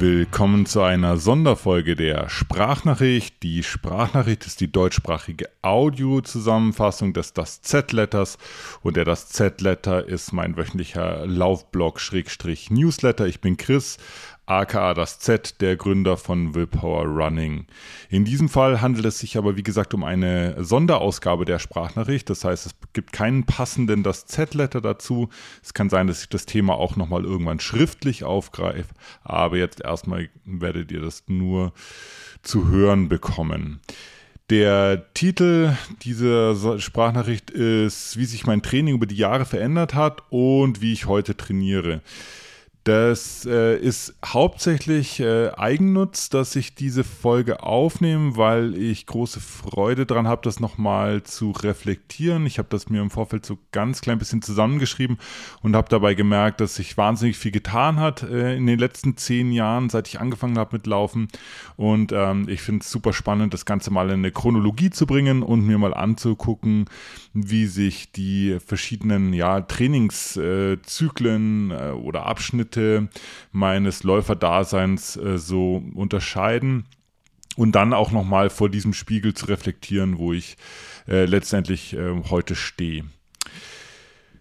Willkommen zu einer Sonderfolge der Sprachnachricht. Die Sprachnachricht ist die deutschsprachige Audio-Zusammenfassung des Das Z-Letters und der Das Z-Letter ist mein wöchentlicher Laufblog-Newsletter. Ich bin Chris, aka das Z, der Gründer von Willpower Running. In diesem Fall handelt es sich aber, wie gesagt, um eine Sonderausgabe der Sprachnachricht. Das heißt, es gibt keinen passenden das Z-Letter dazu. Es kann sein, dass ich das Thema auch nochmal irgendwann schriftlich aufgreife, aber jetzt erstmal werdet ihr das nur zu hören bekommen. Der Titel dieser Sprachnachricht ist, wie sich mein Training über die Jahre verändert hat und wie ich heute trainiere. Das äh, ist hauptsächlich äh, Eigennutz, dass ich diese Folge aufnehme, weil ich große Freude daran habe, das nochmal zu reflektieren. Ich habe das mir im Vorfeld so ganz klein bisschen zusammengeschrieben und habe dabei gemerkt, dass sich wahnsinnig viel getan hat äh, in den letzten zehn Jahren, seit ich angefangen habe mit Laufen. Und ähm, ich finde es super spannend, das Ganze mal in eine Chronologie zu bringen und mir mal anzugucken, wie sich die verschiedenen ja, Trainingszyklen äh, oder Abschnitte Abschnitte meines Läuferdaseins äh, so unterscheiden und dann auch nochmal vor diesem Spiegel zu reflektieren, wo ich äh, letztendlich äh, heute stehe.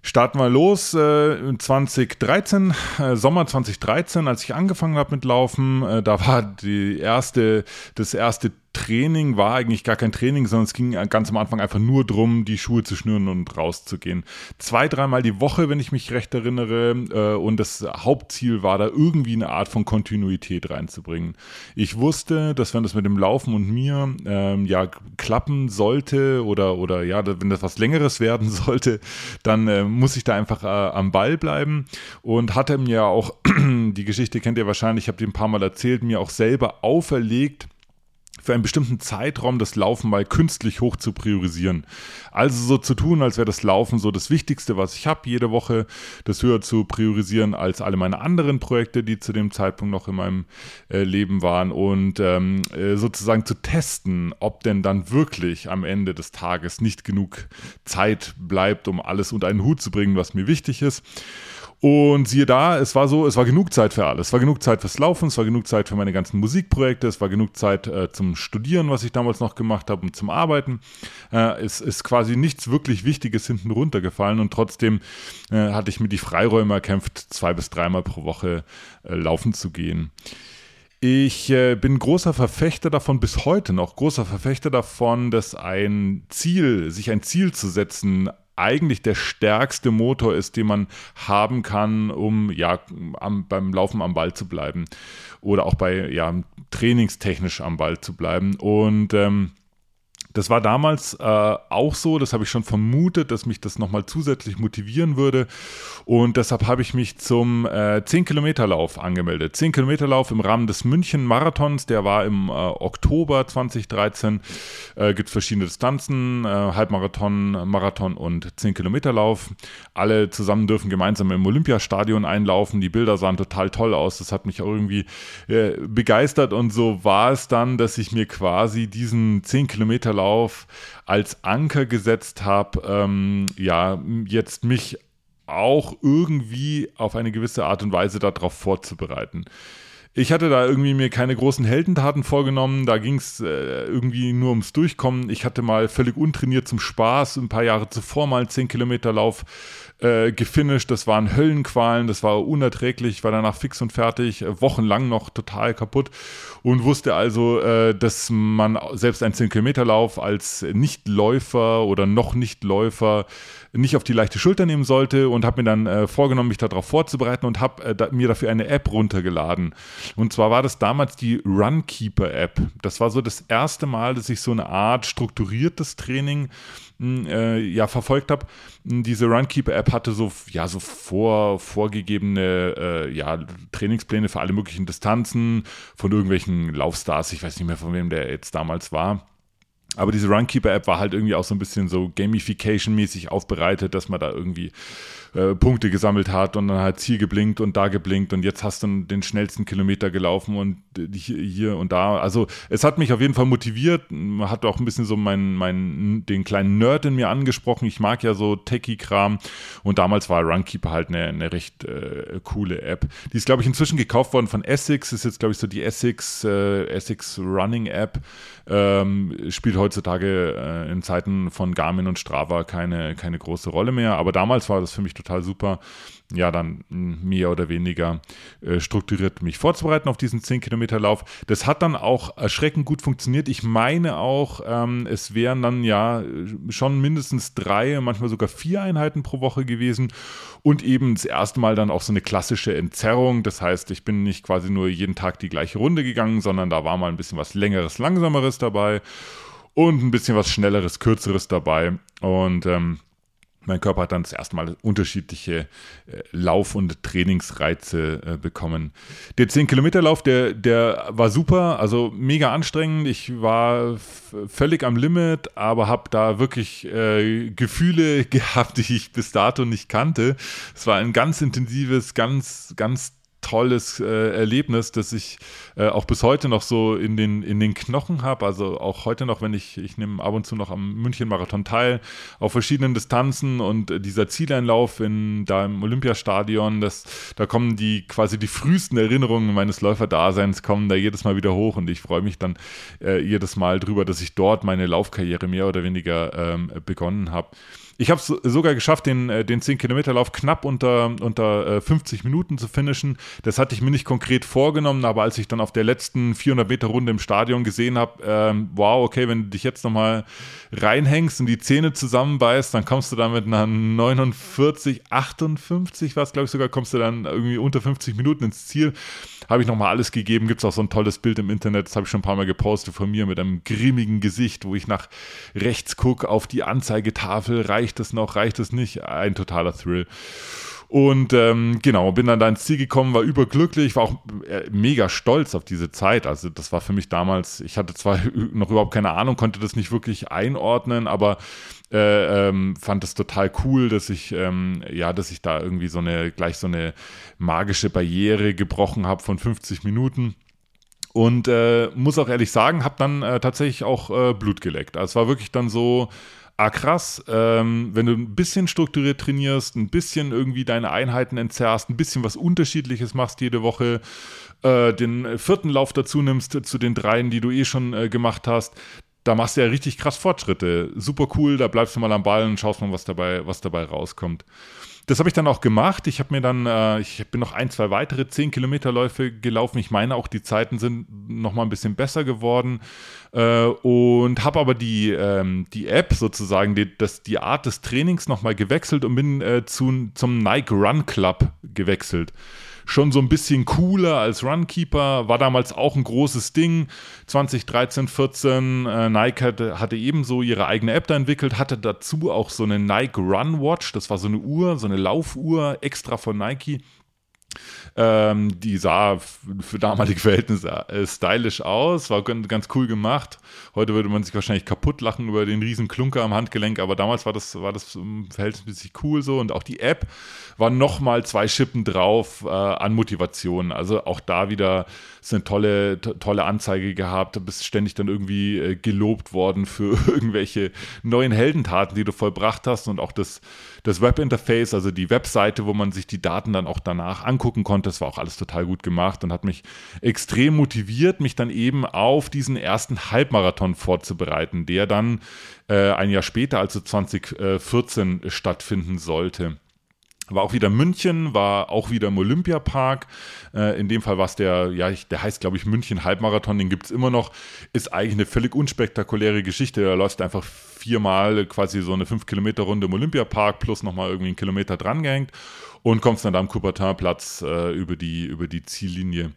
Starten wir los. Äh, 2013, äh, Sommer 2013, als ich angefangen habe mit Laufen, äh, da war die erste, das erste Training war eigentlich gar kein Training, sondern es ging ganz am Anfang einfach nur darum, die Schuhe zu schnüren und rauszugehen. Zwei, dreimal die Woche, wenn ich mich recht erinnere. Äh, und das Hauptziel war da irgendwie eine Art von Kontinuität reinzubringen. Ich wusste, dass wenn das mit dem Laufen und mir ähm, ja klappen sollte oder, oder ja, wenn das was Längeres werden sollte, dann äh, muss ich da einfach äh, am Ball bleiben. Und hatte mir auch, die Geschichte kennt ihr wahrscheinlich, ich habe die ein paar Mal erzählt, mir auch selber auferlegt, für einen bestimmten Zeitraum das Laufen mal künstlich hoch zu priorisieren. Also so zu tun, als wäre das Laufen so das Wichtigste, was ich habe, jede Woche das höher zu priorisieren als alle meine anderen Projekte, die zu dem Zeitpunkt noch in meinem äh, Leben waren und ähm, äh, sozusagen zu testen, ob denn dann wirklich am Ende des Tages nicht genug Zeit bleibt, um alles unter einen Hut zu bringen, was mir wichtig ist. Und siehe da, es war so, es war genug Zeit für alles. Es war genug Zeit fürs Laufen, es war genug Zeit für meine ganzen Musikprojekte, es war genug Zeit äh, zum Studieren, was ich damals noch gemacht habe, und zum Arbeiten. Äh, es ist quasi nichts wirklich Wichtiges hinten runtergefallen und trotzdem äh, hatte ich mir die Freiräume erkämpft, zwei bis dreimal pro Woche äh, laufen zu gehen. Ich äh, bin großer Verfechter davon, bis heute noch großer Verfechter davon, dass ein Ziel, sich ein Ziel zu setzen, eigentlich der stärkste Motor ist, den man haben kann, um ja am, beim Laufen am Ball zu bleiben oder auch bei ja trainingstechnisch am Ball zu bleiben. Und ähm, das war damals äh, auch so, das habe ich schon vermutet, dass mich das nochmal zusätzlich motivieren würde. Und deshalb habe ich mich zum äh, 10-Kilometer-Lauf angemeldet. 10-Kilometer-Lauf im Rahmen des München-Marathons, der war im äh, Oktober 2013. Äh, Gibt verschiedene Distanzen, äh, Halbmarathon, Marathon und 10-Kilometer-Lauf. Alle zusammen dürfen gemeinsam im Olympiastadion einlaufen. Die Bilder sahen total toll aus. Das hat mich auch irgendwie äh, begeistert. Und so war es dann, dass ich mir quasi diesen 10-Kilometer-Lauf Verlauf als Anker gesetzt habe, ähm, ja, jetzt mich auch irgendwie auf eine gewisse Art und Weise darauf vorzubereiten. Ich hatte da irgendwie mir keine großen Heldentaten vorgenommen. Da ging es äh, irgendwie nur ums Durchkommen. Ich hatte mal völlig untrainiert zum Spaß ein paar Jahre zuvor mal einen 10 Kilometer Lauf äh, gefinisht. Das waren Höllenqualen, das war unerträglich. Ich war danach fix und fertig, äh, wochenlang noch total kaputt und wusste also, äh, dass man selbst einen 10 Kilometer Lauf als Nichtläufer oder noch Nichtläufer nicht auf die leichte Schulter nehmen sollte und habe mir dann äh, vorgenommen, mich darauf vorzubereiten und habe äh, da, mir dafür eine App runtergeladen. Und zwar war das damals die Runkeeper App. Das war so das erste Mal, dass ich so eine Art strukturiertes Training äh, ja verfolgt habe. Diese Runkeeper App hatte so ja so vor vorgegebene äh, ja Trainingspläne für alle möglichen Distanzen von irgendwelchen Laufstars. Ich weiß nicht mehr von wem der jetzt damals war. Aber diese Runkeeper-App war halt irgendwie auch so ein bisschen so Gamification-mäßig aufbereitet, dass man da irgendwie äh, Punkte gesammelt hat und dann halt Ziel geblinkt und da geblinkt und jetzt hast du den schnellsten Kilometer gelaufen und hier und da. Also es hat mich auf jeden Fall motiviert, hat auch ein bisschen so mein, mein, den kleinen Nerd in mir angesprochen. Ich mag ja so Techie-Kram und damals war Runkeeper halt eine, eine recht äh, coole App. Die ist, glaube ich, inzwischen gekauft worden von Essex, ist jetzt, glaube ich, so die Essex, äh, Essex Running App. Ähm, spielt heutzutage äh, in Zeiten von Garmin und Strava keine, keine große Rolle mehr, aber damals war das für mich total super ja, dann mehr oder weniger äh, strukturiert mich vorzubereiten auf diesen 10-Kilometer-Lauf. Das hat dann auch erschreckend gut funktioniert. Ich meine auch, ähm, es wären dann ja schon mindestens drei, manchmal sogar vier Einheiten pro Woche gewesen und eben das erste Mal dann auch so eine klassische Entzerrung. Das heißt, ich bin nicht quasi nur jeden Tag die gleiche Runde gegangen, sondern da war mal ein bisschen was längeres, langsameres dabei und ein bisschen was schnelleres, kürzeres dabei. Und ähm, mein Körper hat dann das erste Mal unterschiedliche äh, Lauf- und Trainingsreize äh, bekommen. Der 10-Kilometer-Lauf, der, der war super, also mega anstrengend. Ich war völlig am Limit, aber habe da wirklich äh, Gefühle gehabt, die ich bis dato nicht kannte. Es war ein ganz intensives, ganz, ganz tolles äh, Erlebnis, das ich äh, auch bis heute noch so in den, in den Knochen habe. Also auch heute noch, wenn ich, ich nehme ab und zu noch am München-Marathon teil, auf verschiedenen Distanzen und äh, dieser Zieleinlauf in, da im Olympiastadion, das, da kommen die quasi die frühesten Erinnerungen meines Läuferdaseins kommen da jedes Mal wieder hoch und ich freue mich dann äh, jedes Mal drüber, dass ich dort meine Laufkarriere mehr oder weniger ähm, begonnen habe. Ich habe es sogar geschafft, den, äh, den 10-Kilometer-Lauf knapp unter, unter 50 äh, Minuten zu finishen. Das hatte ich mir nicht konkret vorgenommen, aber als ich dann auf der letzten 400-Meter-Runde im Stadion gesehen habe, ähm, wow, okay, wenn du dich jetzt nochmal reinhängst und die Zähne zusammenbeißt, dann kommst du da mit einer 49, 58, was glaube ich sogar, kommst du dann irgendwie unter 50 Minuten ins Ziel. Habe ich nochmal alles gegeben. Gibt es auch so ein tolles Bild im Internet, das habe ich schon ein paar Mal gepostet von mir mit einem grimmigen Gesicht, wo ich nach rechts gucke auf die Anzeigetafel, reicht es noch, reicht es nicht? Ein totaler Thrill. Und ähm, genau, bin dann da ins Ziel gekommen, war überglücklich, war auch äh, mega stolz auf diese Zeit. Also das war für mich damals, ich hatte zwar noch überhaupt keine Ahnung, konnte das nicht wirklich einordnen, aber äh, ähm, fand es total cool, dass ich ähm, ja, dass ich da irgendwie so eine gleich so eine magische Barriere gebrochen habe von 50 Minuten. Und äh, muss auch ehrlich sagen, habe dann äh, tatsächlich auch äh, Blut geleckt. Also es war wirklich dann so, ah krass, ähm, wenn du ein bisschen strukturiert trainierst, ein bisschen irgendwie deine Einheiten entzerrst, ein bisschen was Unterschiedliches machst jede Woche, äh, den vierten Lauf dazu nimmst zu den dreien, die du eh schon äh, gemacht hast, da machst du ja richtig krass Fortschritte. Super cool, da bleibst du mal am Ball und schaust mal, was dabei, was dabei rauskommt. Das habe ich dann auch gemacht. Ich habe mir dann, äh, ich bin noch ein, zwei weitere 10 Kilometerläufe gelaufen. Ich meine auch, die Zeiten sind noch mal ein bisschen besser geworden. Äh, und habe aber die, ähm, die App sozusagen, die, das, die Art des Trainings noch mal gewechselt und bin äh, zu, zum Nike Run Club gewechselt schon so ein bisschen cooler als Runkeeper, war damals auch ein großes Ding. 2013, 14, äh, Nike hatte, hatte ebenso ihre eigene App da entwickelt, hatte dazu auch so eine Nike Run Watch, das war so eine Uhr, so eine Laufuhr extra von Nike. Ähm, die sah für damalige Verhältnisse äh, stylisch aus, war ganz cool gemacht. Heute würde man sich wahrscheinlich kaputt lachen über den riesen Klunker am Handgelenk, aber damals war das, war das verhältnismäßig cool so. Und auch die App war nochmal zwei Schippen drauf äh, an Motivation. Also auch da wieder ist eine tolle, tolle Anzeige gehabt, du bist ständig dann irgendwie äh, gelobt worden für irgendwelche neuen Heldentaten, die du vollbracht hast und auch das, das Webinterface, also die Webseite, wo man sich die Daten dann auch danach angucken konnte, das war auch alles total gut gemacht und hat mich extrem motiviert, mich dann eben auf diesen ersten Halbmarathon vorzubereiten, der dann äh, ein Jahr später, also 2014, stattfinden sollte. War auch wieder München, war auch wieder im Olympiapark. Äh, in dem Fall war es der, ja, der heißt, glaube ich, München Halbmarathon, den gibt es immer noch. Ist eigentlich eine völlig unspektakuläre Geschichte. Da läuft einfach viermal quasi so eine 5-Kilometer-Runde im Olympiapark plus nochmal irgendwie einen Kilometer drangehängt und kommst dann da am Coubertin-Platz äh, über, die, über die Ziellinie.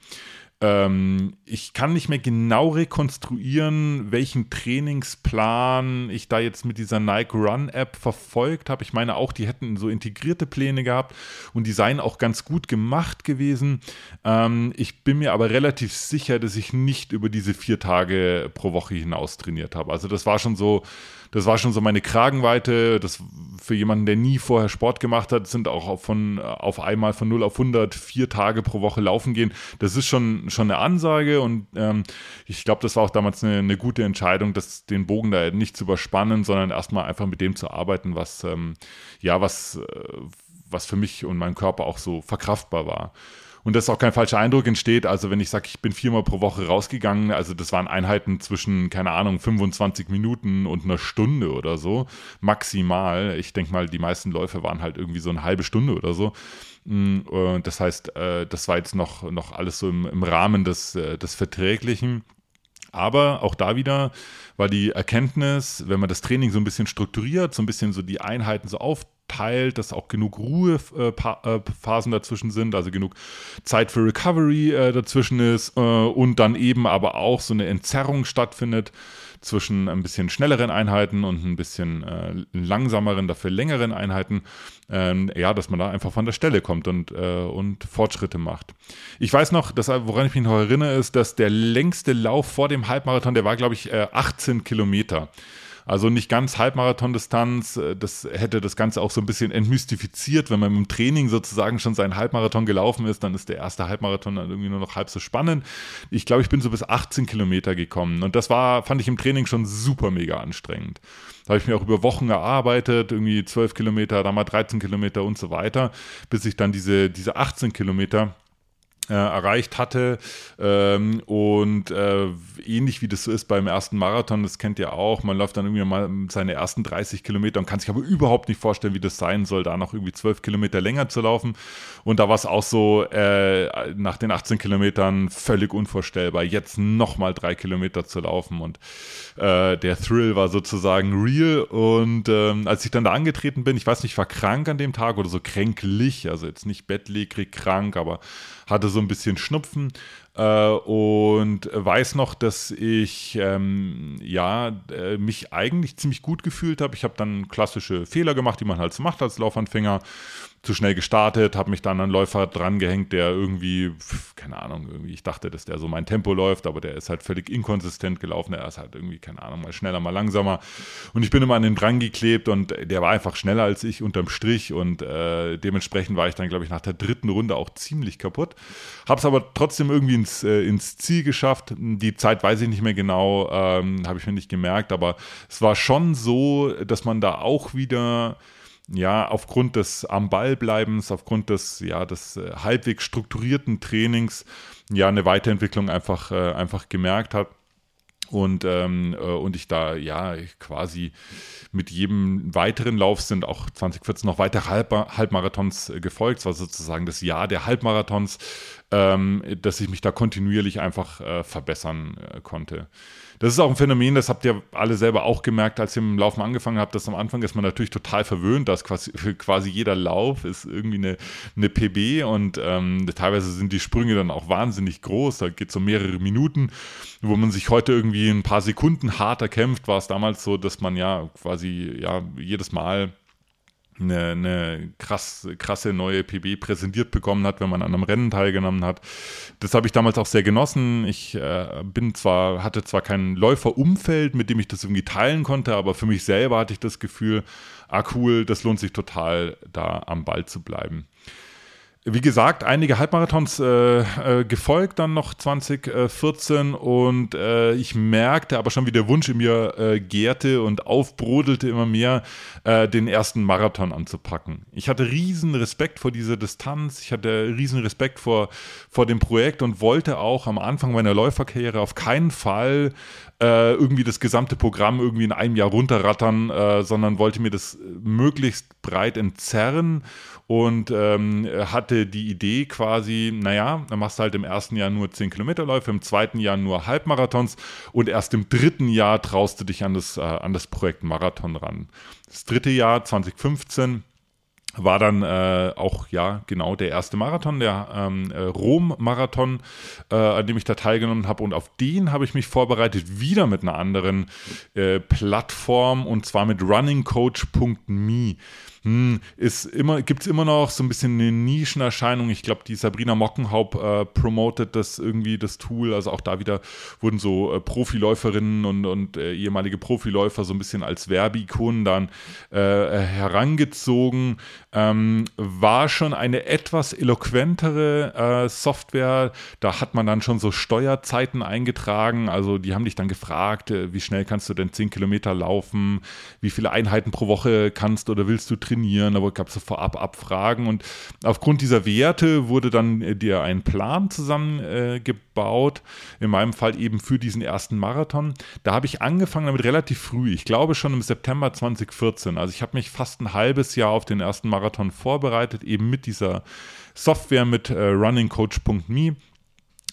Ähm, ich kann nicht mehr genau rekonstruieren, welchen Trainingsplan ich da jetzt mit dieser Nike Run App verfolgt habe. Ich meine auch, die hätten so integrierte Pläne gehabt und die seien auch ganz gut gemacht gewesen. Ähm, ich bin mir aber relativ sicher, dass ich nicht über diese vier Tage pro Woche hinaus trainiert habe. Also das war schon so das war schon so meine Kragenweite. Das für jemanden, der nie vorher Sport gemacht hat, sind auch von, auf einmal von 0 auf 100 vier Tage pro Woche laufen gehen. Das ist schon, schon eine Ansage und ähm, ich glaube, das war auch damals eine, eine, gute Entscheidung, das, den Bogen da nicht zu überspannen, sondern erstmal einfach mit dem zu arbeiten, was, ähm, ja, was, äh, was für mich und meinen Körper auch so verkraftbar war und dass auch kein falscher Eindruck entsteht. Also wenn ich sage, ich bin viermal pro Woche rausgegangen, also das waren Einheiten zwischen, keine Ahnung, 25 Minuten und einer Stunde oder so, maximal. Ich denke mal, die meisten Läufe waren halt irgendwie so eine halbe Stunde oder so. Mm, das heißt, äh, das war jetzt noch, noch alles so im, im Rahmen des, äh, des Verträglichen. Aber auch da wieder war die Erkenntnis, wenn man das Training so ein bisschen strukturiert, so ein bisschen so die Einheiten so auf teilt, dass auch genug Ruhephasen dazwischen sind, also genug Zeit für Recovery äh, dazwischen ist äh, und dann eben aber auch so eine Entzerrung stattfindet zwischen ein bisschen schnelleren Einheiten und ein bisschen äh, langsameren, dafür längeren Einheiten, ähm, ja, dass man da einfach von der Stelle kommt und, äh, und Fortschritte macht. Ich weiß noch, dass, woran ich mich noch erinnere, ist, dass der längste Lauf vor dem Halbmarathon, der war, glaube ich, äh, 18 Kilometer. Also nicht ganz Halbmarathon-Distanz. Äh, das hätte das Ganze auch so ein bisschen entmystifiziert. Wenn man im Training sozusagen schon seinen Halbmarathon gelaufen ist, dann ist der erste Halbmarathon dann irgendwie nur noch halb so spannend. Ich glaube, ich bin so bis 18 Kilometer gekommen. Und das war, fand ich im Training schon super mega anstrengend. Da habe ich mir auch über Wochen erarbeitet, irgendwie 12 Kilometer, dann mal 13 Kilometer und so weiter, bis ich dann diese, diese 18 Kilometer äh, erreicht hatte. Ähm, und äh, ähnlich wie das so ist beim ersten Marathon, das kennt ihr auch, man läuft dann irgendwie mal seine ersten 30 Kilometer und kann sich aber überhaupt nicht vorstellen, wie das sein soll, da noch irgendwie 12 Kilometer länger zu laufen. Und da war es auch so, äh, nach den 18 Kilometern völlig unvorstellbar, jetzt nochmal drei Kilometer zu laufen. Und äh, der Thrill war sozusagen real. Und ähm, als ich dann da angetreten bin, ich weiß nicht, ich war krank an dem Tag oder so kränklich, also jetzt nicht bettlägerig krank, aber hatte so ein bisschen Schnupfen äh, und weiß noch, dass ich ähm, ja äh, mich eigentlich ziemlich gut gefühlt habe. Ich habe dann klassische Fehler gemacht, die man halt so macht als Laufanfänger zu schnell gestartet, habe mich dann an einen Läufer drangehängt, der irgendwie, keine Ahnung, irgendwie, ich dachte, dass der so mein Tempo läuft, aber der ist halt völlig inkonsistent gelaufen. Er ist halt irgendwie, keine Ahnung, mal schneller, mal langsamer. Und ich bin immer an den dran geklebt und der war einfach schneller als ich unterm Strich und äh, dementsprechend war ich dann, glaube ich, nach der dritten Runde auch ziemlich kaputt. Habe es aber trotzdem irgendwie ins, äh, ins Ziel geschafft. Die Zeit weiß ich nicht mehr genau, ähm, habe ich mir nicht gemerkt, aber es war schon so, dass man da auch wieder ja, aufgrund des am Ball bleibens, aufgrund des, ja, des äh, halbwegs strukturierten Trainings, ja, eine Weiterentwicklung einfach, äh, einfach gemerkt hat. Und, ähm, äh, und ich da ja quasi mit jedem weiteren Lauf sind auch 2014 noch weitere Halb Halbmarathons äh, gefolgt. Es war sozusagen das Jahr der Halbmarathons, ähm, dass ich mich da kontinuierlich einfach äh, verbessern äh, konnte. Das ist auch ein Phänomen, das habt ihr alle selber auch gemerkt, als ihr im Laufen angefangen habt, dass am Anfang ist man natürlich total verwöhnt, dass quasi, quasi jeder Lauf ist irgendwie eine, eine PB und ähm, teilweise sind die Sprünge dann auch wahnsinnig groß, da geht es um mehrere Minuten, wo man sich heute irgendwie ein paar Sekunden hart erkämpft, war es damals so, dass man ja quasi ja jedes Mal eine, eine krass, krasse neue PB präsentiert bekommen hat, wenn man an einem Rennen teilgenommen hat. Das habe ich damals auch sehr genossen. Ich äh, bin zwar, hatte zwar kein Läuferumfeld, mit dem ich das irgendwie teilen konnte, aber für mich selber hatte ich das Gefühl, ah cool, das lohnt sich total, da am Ball zu bleiben wie gesagt, einige Halbmarathons äh, äh, gefolgt dann noch 2014 und äh, ich merkte aber schon, wie der Wunsch in mir äh, gärte und aufbrodelte immer mehr, äh, den ersten Marathon anzupacken. Ich hatte riesen Respekt vor dieser Distanz, ich hatte riesen Respekt vor, vor dem Projekt und wollte auch am Anfang meiner Läuferkarriere auf keinen Fall äh, irgendwie das gesamte Programm irgendwie in einem Jahr runterrattern, sondern wollte mir das möglichst breit entzerren und ähm, hatte die Idee quasi, naja, dann machst du halt im ersten Jahr nur 10 Kilometerläufe, im zweiten Jahr nur Halbmarathons und erst im dritten Jahr traust du dich an das, äh, an das Projekt Marathon ran. Das dritte Jahr, 2015, war dann äh, auch ja genau der erste Marathon, der ähm, äh, Rom-Marathon, äh, an dem ich da teilgenommen habe. Und auf den habe ich mich vorbereitet, wieder mit einer anderen äh, Plattform und zwar mit runningcoach.me hm, immer, gibt es immer noch so ein bisschen eine Nischenerscheinung. Ich glaube, die Sabrina Mockenhaupt äh, promotet das irgendwie, das Tool. Also auch da wieder wurden so äh, Profiläuferinnen und, und äh, ehemalige Profiläufer so ein bisschen als Werbeikonen dann äh, herangezogen. Ähm, war schon eine etwas eloquentere äh, Software. Da hat man dann schon so Steuerzeiten eingetragen. Also die haben dich dann gefragt, äh, wie schnell kannst du denn 10 Kilometer laufen? Wie viele Einheiten pro Woche kannst oder willst du trainieren? Trainieren, aber gab es so vorab Abfragen und aufgrund dieser Werte wurde dann äh, dir ein Plan zusammengebaut, äh, in meinem Fall eben für diesen ersten Marathon. Da habe ich angefangen damit relativ früh, ich glaube schon im September 2014. Also ich habe mich fast ein halbes Jahr auf den ersten Marathon vorbereitet, eben mit dieser Software mit äh, runningcoach.me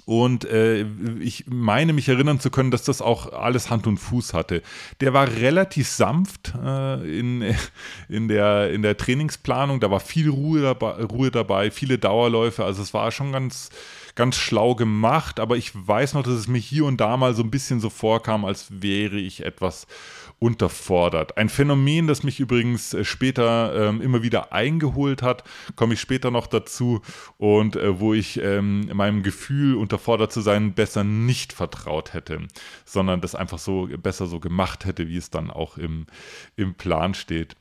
und äh, ich meine mich erinnern zu können, dass das auch alles Hand und Fuß hatte. Der war relativ sanft äh, in, in, der, in der Trainingsplanung. Da war viel Ruhe dabei, Ruhe dabei, viele Dauerläufe. Also es war schon ganz, ganz schlau gemacht. Aber ich weiß noch, dass es mir hier und da mal so ein bisschen so vorkam, als wäre ich etwas unterfordert. Ein Phänomen, das mich übrigens äh, später ähm, immer wieder eingeholt hat, komme ich später noch dazu und äh, wo ich ähm, meinem Gefühl, unterfordert zu sein, besser nicht vertraut hätte, sondern das einfach so besser so gemacht hätte, wie es dann auch im, im Plan steht.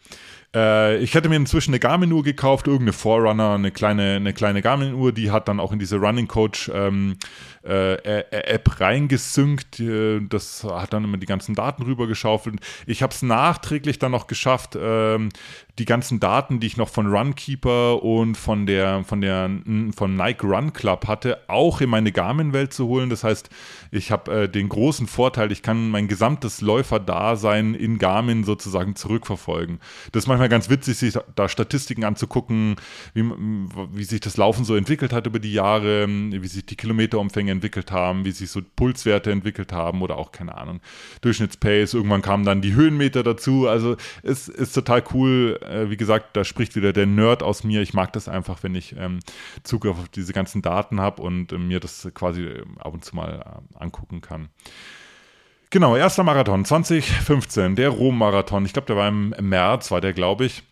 Äh, ich hätte mir inzwischen eine Garmin-Uhr gekauft, irgendeine Forerunner, eine kleine, eine kleine Garmin-Uhr, die hat dann auch in diese Running Coach ähm, äh, App reingesynkt. Äh, das hat dann immer die ganzen Daten rübergeschaufelt. Ich habe es nachträglich dann noch geschafft, ähm, die ganzen Daten, die ich noch von Runkeeper und von der von der von Nike Run Club hatte, auch in meine Garmin-Welt zu holen. Das heißt, ich habe äh, den großen Vorteil, ich kann mein gesamtes Läuferdasein in Garmin sozusagen zurückverfolgen. Das ist manchmal ganz witzig, sich da Statistiken anzugucken, wie, wie sich das Laufen so entwickelt hat über die Jahre, wie sich die Kilometerumfänge entwickelt haben, wie sich so Pulswerte entwickelt haben oder auch, keine Ahnung, Durchschnittspace. Irgendwann kamen dann die Höhenmeter dazu. Also es ist total cool. Äh, wie gesagt, da spricht wieder der Nerd aus mir. Ich mag das einfach, wenn ich ähm, Zugriff auf diese ganzen Daten habe und äh, mir das quasi äh, ab und zu mal äh, angucken kann. Genau, erster Marathon 2015, der Rom-Marathon. Ich glaube, der war im März, war der, glaube ich.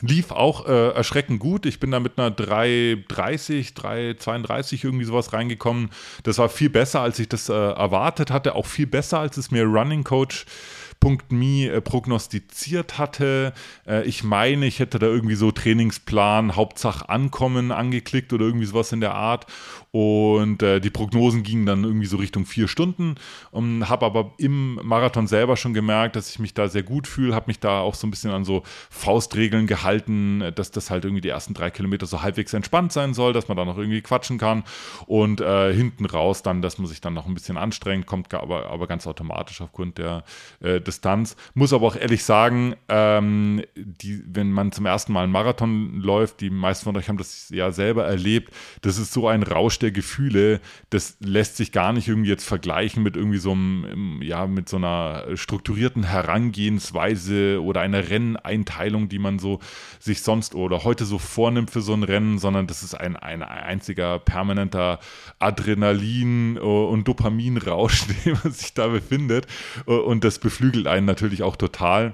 Lief auch äh, erschreckend gut. Ich bin da mit einer 3,30, 3,32 irgendwie sowas reingekommen. Das war viel besser, als ich das äh, erwartet hatte. Auch viel besser, als es mir Running Coach Punkt.me äh, prognostiziert hatte. Äh, ich meine, ich hätte da irgendwie so Trainingsplan, Hauptsache Ankommen angeklickt oder irgendwie sowas in der Art. Und äh, die Prognosen gingen dann irgendwie so Richtung vier Stunden. Und habe aber im Marathon selber schon gemerkt, dass ich mich da sehr gut fühle, habe mich da auch so ein bisschen an so Faustregeln gehalten, dass das halt irgendwie die ersten drei Kilometer so halbwegs entspannt sein soll, dass man da noch irgendwie quatschen kann. Und äh, hinten raus dann, dass man sich dann noch ein bisschen anstrengt, kommt aber, aber ganz automatisch aufgrund der, äh, Distanz. Muss aber auch ehrlich sagen, ähm, die, wenn man zum ersten Mal einen Marathon läuft, die meisten von euch haben das ja selber erlebt, das ist so ein Rausch der Gefühle, das lässt sich gar nicht irgendwie jetzt vergleichen mit irgendwie so einem, ja, mit so einer strukturierten Herangehensweise oder einer Renneinteilung, die man so sich sonst oder heute so vornimmt für so ein Rennen, sondern das ist ein, ein einziger permanenter Adrenalin- und Dopaminrausch, den man sich da befindet. Und das beflügelt beflügelt einen natürlich auch total.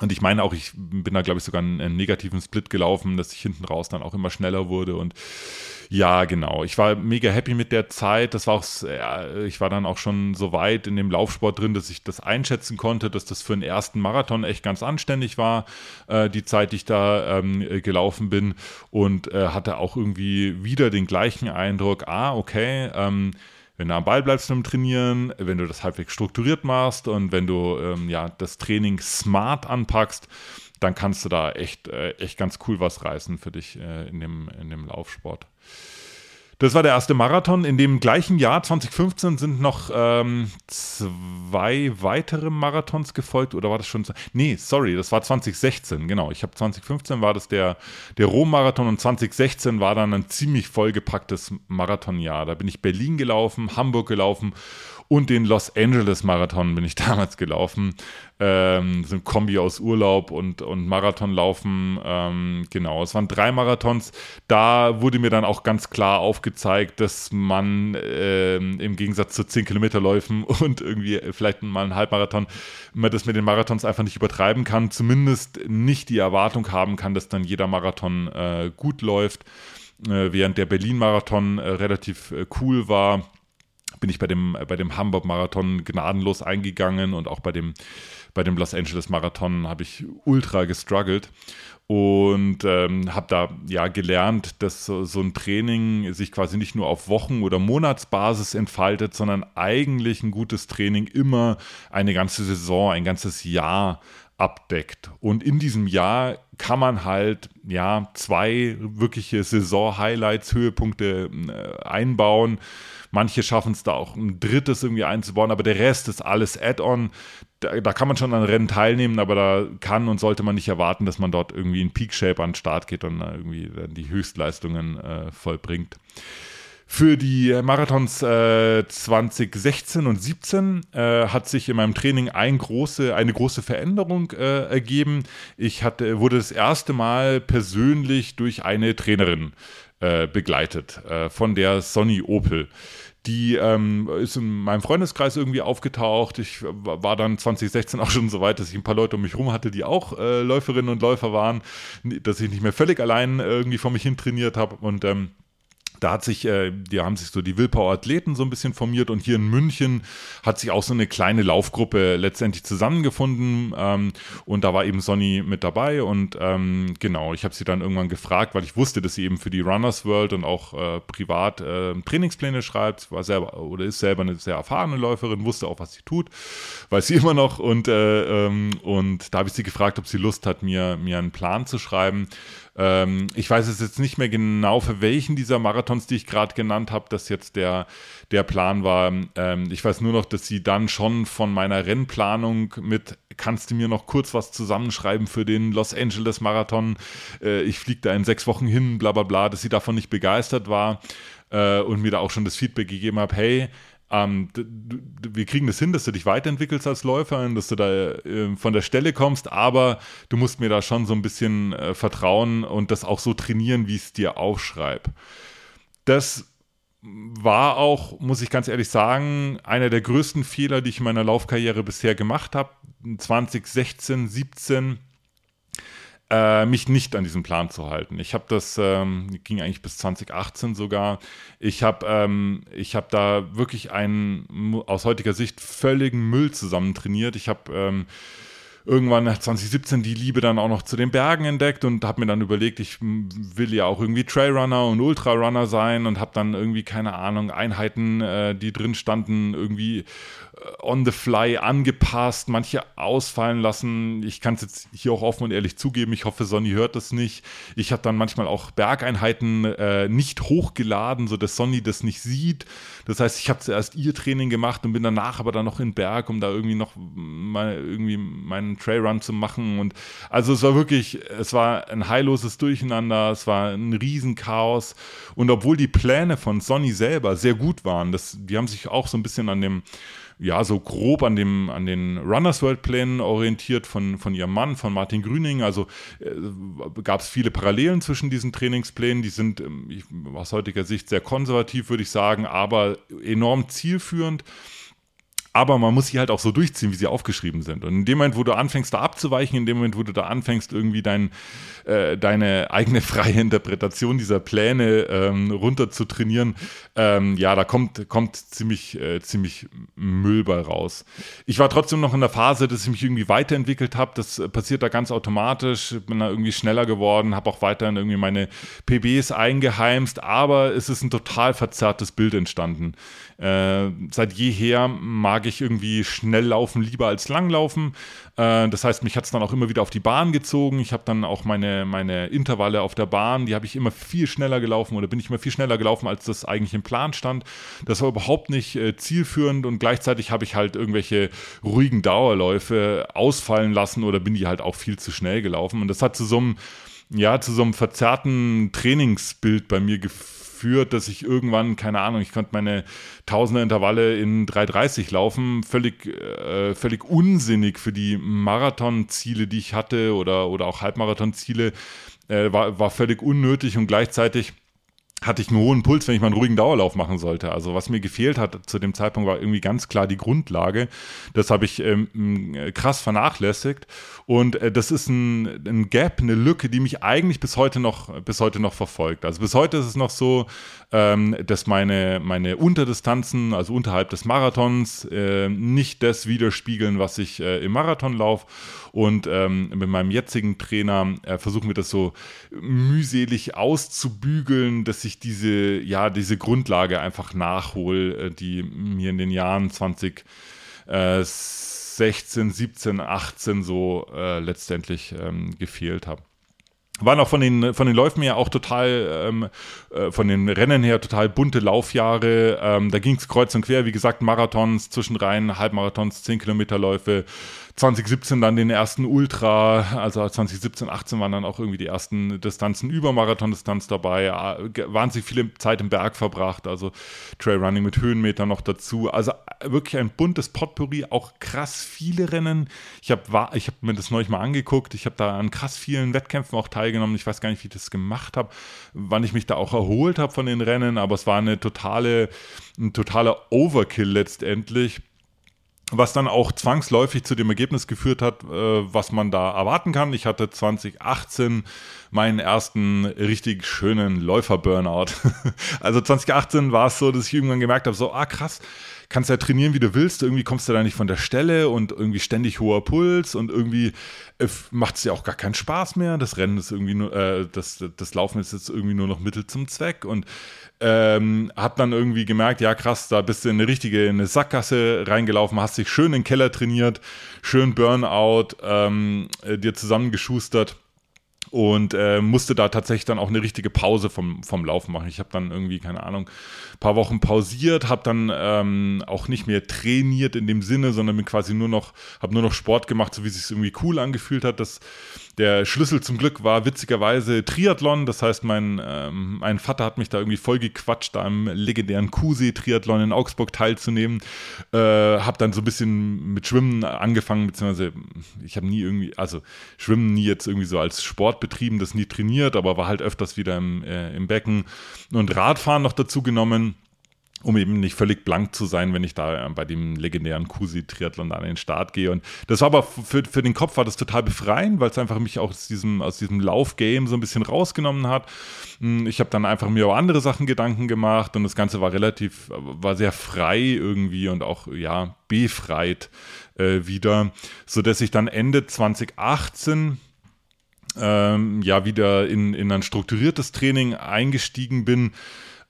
Und ich meine auch, ich bin da, glaube ich, sogar einen, einen negativen Split gelaufen, dass ich hinten raus dann auch immer schneller wurde. Und ja, genau. Ich war mega happy mit der Zeit. Das war auch, ich war dann auch schon so weit in dem Laufsport drin, dass ich das einschätzen konnte, dass das für einen ersten Marathon echt ganz anständig war, äh, die Zeit, die ich da ähm, gelaufen bin. Und äh, hatte auch irgendwie wieder den gleichen Eindruck, ah, okay, ähm, wenn du am Ball bleibst beim Trainieren, wenn du das halbwegs strukturiert machst und wenn du ähm, ja das Training smart anpackst, dann kannst du da echt, äh, echt ganz cool was reißen für dich äh, in, dem, in dem Laufsport. Das war der erste Marathon. In dem gleichen Jahr, 2015, sind noch ähm, zwei weitere Marathons gefolgt. Oder war das schon? Nee, sorry, das war 2016, genau. Ich habe 2015 war das der, der Rom-Marathon und 2016 war dann ein ziemlich vollgepacktes Marathonjahr. Da bin ich Berlin gelaufen, Hamburg gelaufen Und den Los Angeles Marathon bin ich damals gelaufen. Ähm, so ein Kombi aus Urlaub und, und Marathonlaufen. Ähm, genau, es waren drei Marathons. Da wurde mir dann auch ganz klar aufgezeigt, dass man ähm, im Gegensatz zu 10 Kilometerläufen und irgendwie vielleicht mal einen Halbmarathon, man das mit den Marathons einfach nicht übertreiben kann. Zumindest nicht die Erwartung haben kann, dass dann jeder Marathon äh, gut läuft. Äh, während der Berlin-Marathon äh, relativ äh, cool war, bin ich bei dem, bei dem Hamburg-Marathon gnadenlos eingegangen und auch bei dem, bei dem Los Angeles-Marathon habe ich ultra gestruggelt und ähm, habe da ja gelernt, dass so, so, ein Training sich quasi nicht nur auf Wochen- oder Monatsbasis entfaltet, sondern eigentlich ein gutes Training immer eine ganze Saison, ein ganzes Jahr abdeckt. Und in diesem Jahr kann man halt ja zwei wirkliche Saison-Highlights, Höhepunkte äh, einbauen. Manche schaffen es da auch ein drittes irgendwie einzubauen, aber der Rest ist alles Add-on. Da, da, kann man schon an Rennen teilnehmen, aber da kann und sollte man nicht erwarten, dass man dort irgendwie in Peak-Shape an den Start geht und irgendwie die Höchstleistungen äh, vollbringt. Für die Marathons äh, 2016 und 17 äh, hat sich in meinem Training ein große, eine große Veränderung äh, ergeben. Ich hatte, wurde das erste Mal persönlich durch eine Trainerin äh, begleitet, äh, von der Sonny Opel. Die ähm, ist in meinem Freundeskreis irgendwie aufgetaucht. Ich war dann 2016 auch schon so weit, dass ich ein paar Leute um mich herum hatte, die auch äh, Läuferinnen und Läufer waren, dass ich nicht mehr völlig allein irgendwie vor mich hin trainiert habe. Und ähm, da hat sich, äh, die haben sich so die Willpower-Athleten so ein bisschen formiert und hier in München hat sich auch so eine kleine Laufgruppe letztendlich zusammengefunden ähm, und da war eben Sonny mit dabei und ähm, genau, ich habe sie dann irgendwann gefragt, weil ich wusste, dass sie eben für die Runners World und auch äh, privat äh, Trainingspläne schreibt, war selber oder ist selber eine sehr erfahrene Läuferin, wusste auch, was sie tut, weiß sie immer noch und, äh, ähm, und da habe ich sie gefragt, ob sie Lust hat, mir, mir einen Plan zu schreiben ähm, ich weiß es jetzt nicht mehr genau, für welchen dieser Marathons, die ich gerade genannt habe, das jetzt der, der Plan war. Ähm, ich weiß nur noch, dass sie dann schon von meiner Rennplanung mit, kannst du mir noch kurz was zusammenschreiben für den Los Angeles Marathon? Äh, ich fliege da in sechs Wochen hin, bla bla bla, dass sie davon nicht begeistert war. Äh, und mir da auch schon das Feedback gegeben habe, hey, ähm, wir kriegen das hin, dass du dich weiterentwickelst als Läufer, dass du da äh, von der Stelle kommst, aber du musst mir da schon so ein bisschen äh, vertrauen und das auch so trainieren, wie ich es dir aufschreibe. Das war auch, muss ich ganz ehrlich sagen, einer der größten Fehler, die ich in meiner Laufkarriere bisher gemacht habe. 2016, 17 äh, mich nicht an diesen Plan zu halten. Ich habe das, ähm, ging eigentlich bis 2018 sogar. Ich habe ähm, hab da wirklich einen aus heutiger Sicht völligen Müll zusammen trainiert. Ich habe ähm, irgendwann nach 2017 die Liebe dann auch noch zu den Bergen entdeckt und habe mir dann überlegt, ich will ja auch irgendwie Trailrunner und Ultrarunner sein und habe dann irgendwie, keine Ahnung, Einheiten, äh, die drin standen, irgendwie on the fly angepasst, manche ausfallen lassen. Ich kann es jetzt hier auch offen und ehrlich zugeben. Ich hoffe, Sonny hört das nicht. Ich habe dann manchmal auch Bergeinheiten äh, nicht hochgeladen, sodass Sonny das nicht sieht. Das heißt, ich habe zuerst ihr Training gemacht und bin danach aber dann noch in Berg, um da irgendwie noch mal, irgendwie meinen Trailrun zu machen. Und also es war wirklich, es war ein heilloses Durcheinander, es war ein Riesenchaos. Und obwohl die Pläne von Sonny selber sehr gut waren, das, die haben sich auch so ein bisschen an dem ja, so grob an, dem, an den Runners World Plänen orientiert von, von ihrem Mann, von Martin Grüning. Also äh, gab es viele Parallelen zwischen diesen Trainingsplänen. Die sind ähm, aus heutiger Sicht sehr konservativ, würde ich sagen, aber enorm zielführend aber man muss sie halt auch so durchziehen, wie sie aufgeschrieben sind. Und in dem Moment, wo du anfängst, da abzuweichen, in dem Moment, wo du da anfängst, irgendwie dein, äh, deine eigene freie Interpretation dieser Pläne ähm, runter zu trainieren, ähm, ja, da kommt, kommt ziemlich, äh, ziemlich Müll bei raus. Ich war trotzdem noch in der Phase, dass ich mich irgendwie weiterentwickelt habe. Das passiert da ganz automatisch. Bin da irgendwie schneller geworden, habe auch weiterhin irgendwie meine PBs eingeheimst, aber es ist ein total verzerrtes Bild entstanden. Äh, seit jeher mag ich irgendwie schnell laufen lieber als langlaufen. Äh, das heißt, mich hat es dann auch immer wieder auf die Bahn gezogen. Ich habe dann auch meine, meine Intervalle auf der Bahn, die habe ich immer viel schneller gelaufen oder bin ich immer viel schneller gelaufen, als das eigentlich im Plan stand. Das war überhaupt nicht äh, zielführend und gleichzeitig habe ich halt irgendwelche ruhigen Dauerläufe ausfallen lassen oder bin die halt auch viel zu schnell gelaufen. Und das hat zu so einem, ja, zu so einem verzerrten Trainingsbild bei mir geführt geführt, dass ich irgendwann, keine Ahnung, ich konnte meine Tausender Intervalle in 3,30 laufen. Völlig, äh, völlig unsinnig für die Marathonziele, die ich hatte oder, oder auch Halbmarathonziele. Äh, war, war völlig unnötig und gleichzeitig hatte ich einen hohen Puls, wenn ich mal einen ruhigen Dauerlauf machen sollte. Also was mir gefehlt hat zu dem Zeitpunkt war irgendwie ganz klar die Grundlage. Das habe ich ähm, krass vernachlässigt und äh, das ist ein, ein, Gap, eine Lücke, die mich eigentlich bis heute noch bis heute noch verfolgt. Also bis heute ist es noch so, ähm, dass meine meine Unterdistanzen, also unterhalb des Marathons, äh, nicht das widerspiegeln, was ich äh, im Marathon laufe. Und ähm, mit meinem jetzigen Trainer äh, versuchen wir das so mühselig auszubügeln, dass ich diese, ja, diese Grundlage einfach nachhole, äh, die mir in den Jahren 2016, 17, 18 so äh, letztendlich ähm, gefehlt hat waren auch von den, von den Läufen her auch total, ähm, äh, von den Rennen her total bunte Laufjahre. Ähm, da ging es kreuz und quer, wie gesagt, Marathons, Zwischenreihen, Halbmarathons, 10 Kilometerläufe, 2017 dann den ersten Ultra, also 2017, 18 waren dann auch irgendwie die ersten Distanzen über Marathondistanz dabei, wahnsinnig viele Zeit im Berg verbracht, also Trailrunning mit Höhenmeter noch dazu, also wirklich ein buntes Potpourri, auch krass viele Rennen. Ich habe ich hab mir das neulich mal angeguckt, ich habe da an krass vielen Wettkämpfen auch teilgenommen, ich weiß gar nicht, wie ich das gemacht habe, wann ich mich da auch erholt habe von den Rennen, aber es war eine totale, ein totaler Overkill letztendlich was dann auch zwangsläufig zu dem Ergebnis geführt hat, äh, was man da erwarten kann. Ich hatte 2018 meinen ersten richtig schönen Läufer-Burnout. also 2018 war es so, dass ich irgendwann gemerkt habe, so, ah krass, kannst ja trainieren, wie du willst, irgendwie kommst du da nicht von der Stelle und irgendwie ständig hoher Puls und irgendwie äh, macht es ja auch gar keinen Spaß mehr. Das Rennen ist irgendwie nur, äh, das, das Laufen ist jetzt irgendwie nur noch Mittel zum Zweck und ähm, hab dann irgendwie gemerkt, ja krass, da bist du in eine richtige in eine Sackgasse reingelaufen, hast dich schön in den Keller trainiert, schön Burnout, ähm, äh, dir zusammengeschustert und äh, musste da tatsächlich dann auch eine richtige Pause vom, vom Laufen machen. Ich habe dann irgendwie, keine Ahnung, ein paar Wochen pausiert, habe dann ähm, auch nicht mehr trainiert in dem Sinne, sondern bin quasi nur noch, habe nur noch Sport gemacht, so wie es sich irgendwie cool angefühlt hat. Das der Schlüssel zum Glück war witzigerweise Triathlon. Das heißt, mein, ähm, mein Vater hat mich da irgendwie voll gequatscht, da am legendären Kuhsee-Triathlon in Augsburg teilzunehmen. Äh, habe dann so ein bisschen mit Schwimmen angefangen, beziehungsweise ich habe nie irgendwie, also Schwimmen nie jetzt irgendwie so als Sport betrieben, das nie trainiert, aber war halt öfters wieder im, äh, im Becken und Radfahren noch dazu genommen um eben nicht völlig blank zu sein, wenn ich da äh, bei dem legendären Kusi-Triathlon an den Start gehe. Und das war aber für, für den Kopf war das total befreiend, weil es einfach mich auch aus diesem, aus diesem Laufgame so ein bisschen rausgenommen hat. Hm, ich habe dann einfach mir über andere Sachen Gedanken gemacht und das Ganze war relativ, war sehr frei irgendwie und auch, ja, befreit äh, wieder, sodass ich dann Ende 2018 ähm, ja wieder in, in ein strukturiertes Training eingestiegen bin,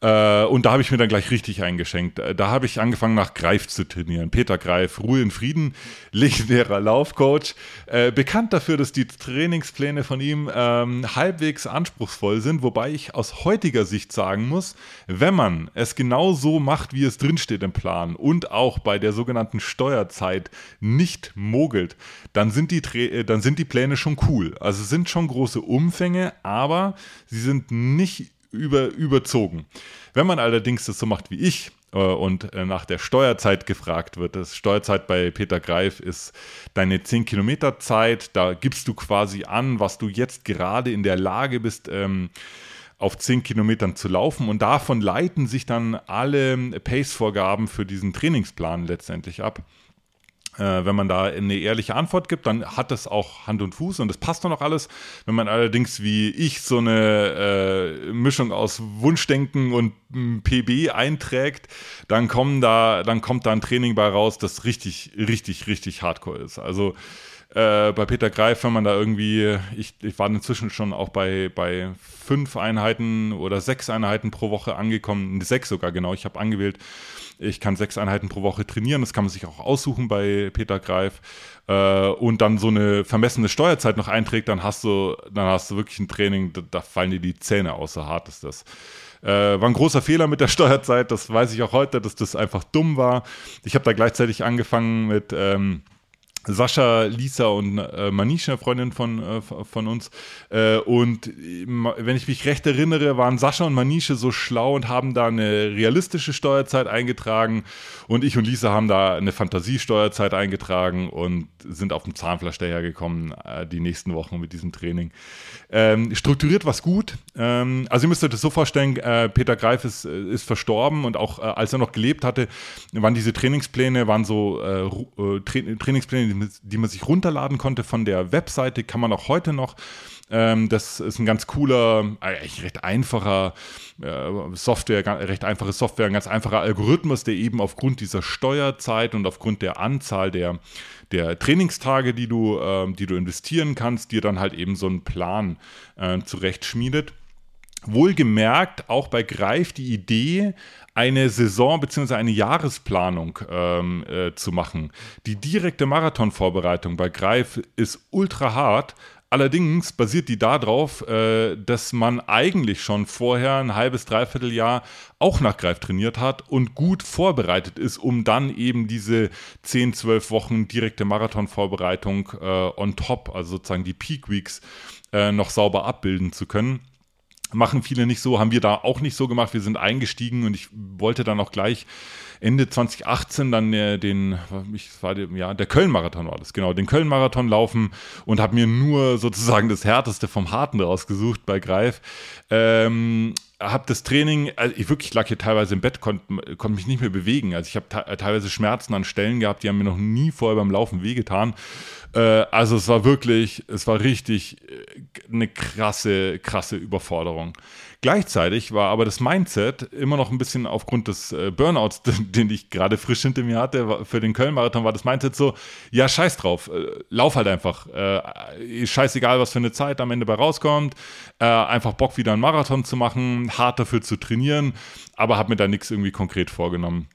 äh, und da habe ich mir dann gleich richtig eingeschenkt. Äh, da habe ich angefangen nach Greif zu trainieren. Peter Greif, Ruhe in Frieden, legendärer Laufcoach. Äh, bekannt dafür, dass die Trainingspläne von ihm ähm, halbwegs anspruchsvoll sind, wobei ich aus heutiger Sicht sagen muss, wenn man es genau so macht, wie es drinsteht im Plan und auch bei der sogenannten Steuerzeit nicht mogelt, dann sind die, äh, dann sind die Pläne schon cool. Also sind schon große Umfänge, aber sie sind nicht über, überzogen. Wenn man allerdings das so macht wie ich äh, und äh, nach der Steuerzeit gefragt wird, das Steuerzeit bei Peter Greif ist deine 10 Kilometer Zeit, da gibst du quasi an, was du jetzt gerade in der Lage bist, ähm, auf 10 Kilometern zu laufen und davon leiten sich dann alle Pace-Vorgaben für diesen Trainingsplan letztendlich ab. Äh, wenn man da eine ehrliche Antwort gibt, dann hat das auch Hand und Fuß und das passt dann auch alles. Wenn man allerdings wie ich so eine äh, Mischung aus Wunschdenken und PB einträgt, dann kommen da, dann kommt da ein Training bei raus, das richtig, richtig, richtig hardcore ist. Also äh, bei Peter Greif, wenn man da irgendwie, ich, ich war inzwischen schon auch bei, bei fünf Einheiten oder sechs Einheiten pro Woche angekommen, sechs sogar genau, ich habe angewählt ich kann sechs Einheiten pro Woche trainieren, das kann man sich auch aussuchen bei Peter Greif. Äh, und dann so eine vermessene Steuerzeit noch einträgt, dann hast du, dann hast du wirklich ein Training, da, da fallen dir die Zähne aus, so hart ist das. Äh, war ein großer Fehler mit der Steuerzeit, das weiß ich auch heute, dass das einfach dumm war. Ich habe da gleichzeitig angefangen mit ähm, Sascha, Lisa und äh, Manisha, Freundin von, äh, von uns. Äh, und wenn ich mich recht erinnere, waren Sascha und Manisha so schlau und haben da eine realistische Steuerzeit eingetragen. Und ich und Lisa haben da eine Fantasiesteuerzeit eingetragen und sind auf dem Zahnfleisch dahergekommen äh, die nächsten Wochen mit diesem Training. Ähm, strukturiert was gut. Ähm, also ihr müsst euch das so vorstellen, äh, Peter Greif ist, äh, ist verstorben und auch als er noch gelebt hatte, waren diese Trainingspläne, waren so Tra Trainingspläne, die man sich runterladen konnte von der Webseite, kann man auch heute noch. Ähm, das ist ein ganz cooler, eigentlich recht einfacher äh, Software, recht einfache Software, ein ganz einfacher Algorithmus, der eben aufgrund dieser Steuerzeit und aufgrund der Anzahl der, der Trainingstage, die du, äh, die du investieren kannst, dir dann halt eben so einen Plan äh, zurechtschmiedet. Wohlgemerkt auch bei Greif die Idee, eine Saison bzw. eine Jahresplanung ähm, äh, zu machen. Die direkte Marathonvorbereitung bei Greif ist ultra hart. Allerdings basiert die darauf, äh, dass man eigentlich schon vorher ein halbes, dreiviertel Jahr auch nach Greif trainiert hat und gut vorbereitet ist, um dann eben diese 10, 12 Wochen direkte Marathonvorbereitung äh, on top, also sozusagen die Peak Weeks, äh, noch sauber abbilden zu können. Machen viele nicht so, haben wir da auch nicht so gemacht. Wir sind eingestiegen und ich wollte dann auch gleich Ende 2018 dann äh, den, ich war der, ja, der Köln-Marathon war das, genau, den Köln-Marathon laufen und habe mir nur sozusagen das Härteste vom Harten rausgesucht bei Greif. Ähm, habe das Training, also ich wirklich lag hier teilweise im Bett, konnte konnt mich nicht mehr bewegen. Also ich habe teilweise Schmerzen an Stellen gehabt, die haben mir noch nie vorher beim Laufen wehgetan. Äh, also es war wirklich, es war richtig äh, eine krasse, krasse Überforderung. Gleichzeitig war aber das Mindset immer noch ein bisschen aufgrund des äh, Burnouts, den ich gerade frisch hinter mir hatte, für den Köln-Marathon war das Mindset so, ja, scheiß drauf, lauf halt einfach. scheißegal, was für eine Zeit am Ende bei rauskommt. einfach Bock wieder einen Marathon zu machen, hart dafür zu trainieren, aber habe mir da nichts irgendwie konkret vorgenommen.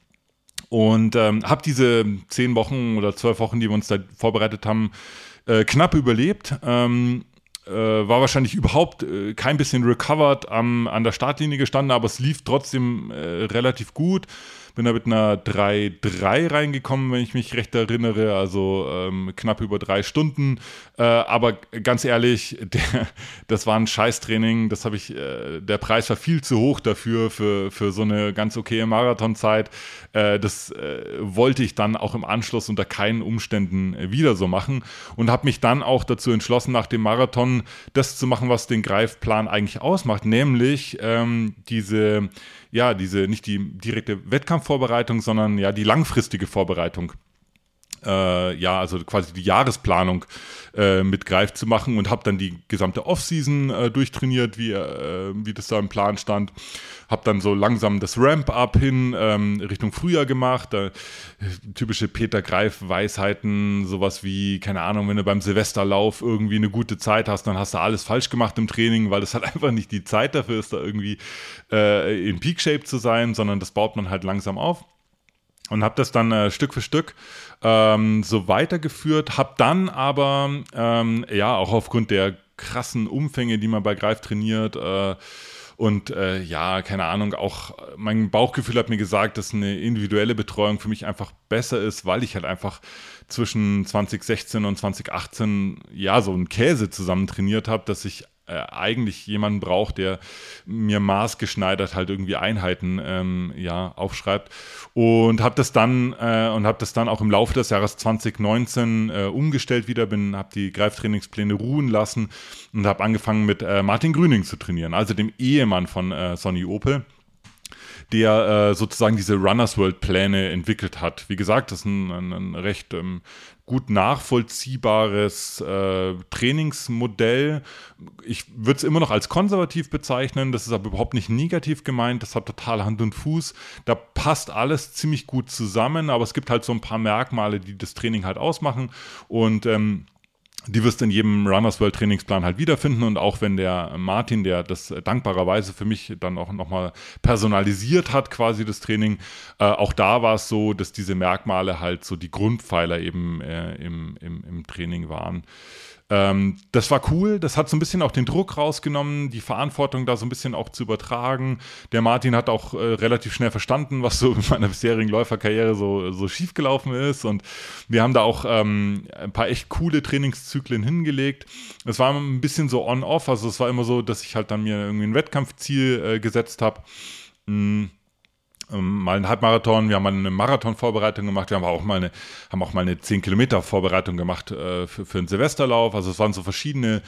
Und ähm, habe diese zehn Wochen oder zwölf Wochen, die wir uns da vorbereitet haben, äh, knapp überlebt. Ähm, äh, war wahrscheinlich überhaupt äh, kein bisschen recovered am, an der Startlinie gestanden, aber es lief trotzdem äh, relativ gut. Bin da mit einer 3-3 reingekommen, wenn ich mich recht erinnere, also ähm, knapp über drei Stunden. Äh, aber ganz ehrlich, der, das war ein Scheißtraining. Das habe ich, äh, der Preis war viel zu hoch dafür, für, für so eine ganz okaye Marathonzeit. Äh, das äh, wollte ich dann auch im Anschluss unter keinen Umständen wieder so machen und habe mich dann auch dazu entschlossen, nach dem Marathon das zu machen, was den Greifplan eigentlich ausmacht, nämlich ähm, diese ja, diese, nicht die direkte Wettkampfvorbereitung, sondern ja die langfristige Vorbereitung äh, ja, also quasi die Jahresplanung äh, mit Greif zu machen und habe dann die gesamte Offseason äh, durchtrainiert, wie, äh, wie das da im Plan stand. Habe dann so langsam das Ramp-up hin ähm, Richtung Frühjahr gemacht. typische Peter Greif-Weisheiten, sowas wie, keine Ahnung, wenn du beim Silvesterlauf irgendwie eine gute Zeit hast, dann hast du alles falsch gemacht im Training, weil das halt einfach nicht die Zeit dafür ist, da irgendwie äh, in Peak-Shape zu sein, sondern das baut man halt langsam auf und habe das dann äh, Stück für Stück ähm, so weitergeführt, habe dann aber ähm, ja auch aufgrund der krassen Umfänge, die man bei Greif trainiert äh, und äh, ja, keine Ahnung, auch mein Bauchgefühl hat mir gesagt, dass eine individuelle Betreuung für mich einfach besser ist, weil ich halt einfach zwischen 2016 und 2018 ja so einen Käse zusammen trainiert habe, dass ich äh, eigentlich jemanden braucht, der mir maßgeschneidert halt irgendwie Einheiten ähm, ja, aufschreibt. Und habe das dann äh, und das dann auch im Laufe des Jahres 2019 äh, umgestellt wieder, bin, habe die Greiftrainingspläne ruhen lassen und habe angefangen mit äh, Martin Grüning zu trainieren, also dem Ehemann von äh, Sonny Opel der äh, sozusagen diese Runners World Pläne entwickelt hat. Wie gesagt, das ist ein, ein, ein recht ähm, gut nachvollziehbares äh, Trainingsmodell. Ich würde es immer noch als konservativ bezeichnen, das ist aber überhaupt nicht negativ gemeint, das hat total Hand und Fuß. Da passt alles ziemlich gut zusammen, aber es gibt halt so ein paar Merkmale, die das Training halt ausmachen und ähm, die wirst du in jedem Runners World Trainingsplan halt wiederfinden und auch wenn der Martin, der das dankbarerweise für mich dann auch nochmal personalisiert hat, quasi das Training, äh, auch da war es so, dass diese Merkmale halt so die Grundpfeiler eben äh, im, im, im Training waren. Ähm, das war cool, das hat so ein bisschen auch den Druck rausgenommen, die Verantwortung da so ein bisschen auch zu übertragen. Der Martin hat auch äh, relativ schnell verstanden, was so in meiner bisherigen Läuferkarriere so, so schief gelaufen ist und wir haben da auch ähm, ein paar echt coole Trainingszyklen hingelegt. Es war ein bisschen so on-off, also es war immer so, dass ich halt dann mir irgendwie ein Wettkampfziel äh, gesetzt habe. Ähm, mal einen Halbmarathon, wir haben mal eine Marathonvorbereitung gemacht, wir haben auch mal eine, haben auch mal eine 10 Kilometer Vorbereitung gemacht äh, für, für einen Silvesterlauf. Also es waren so verschiedene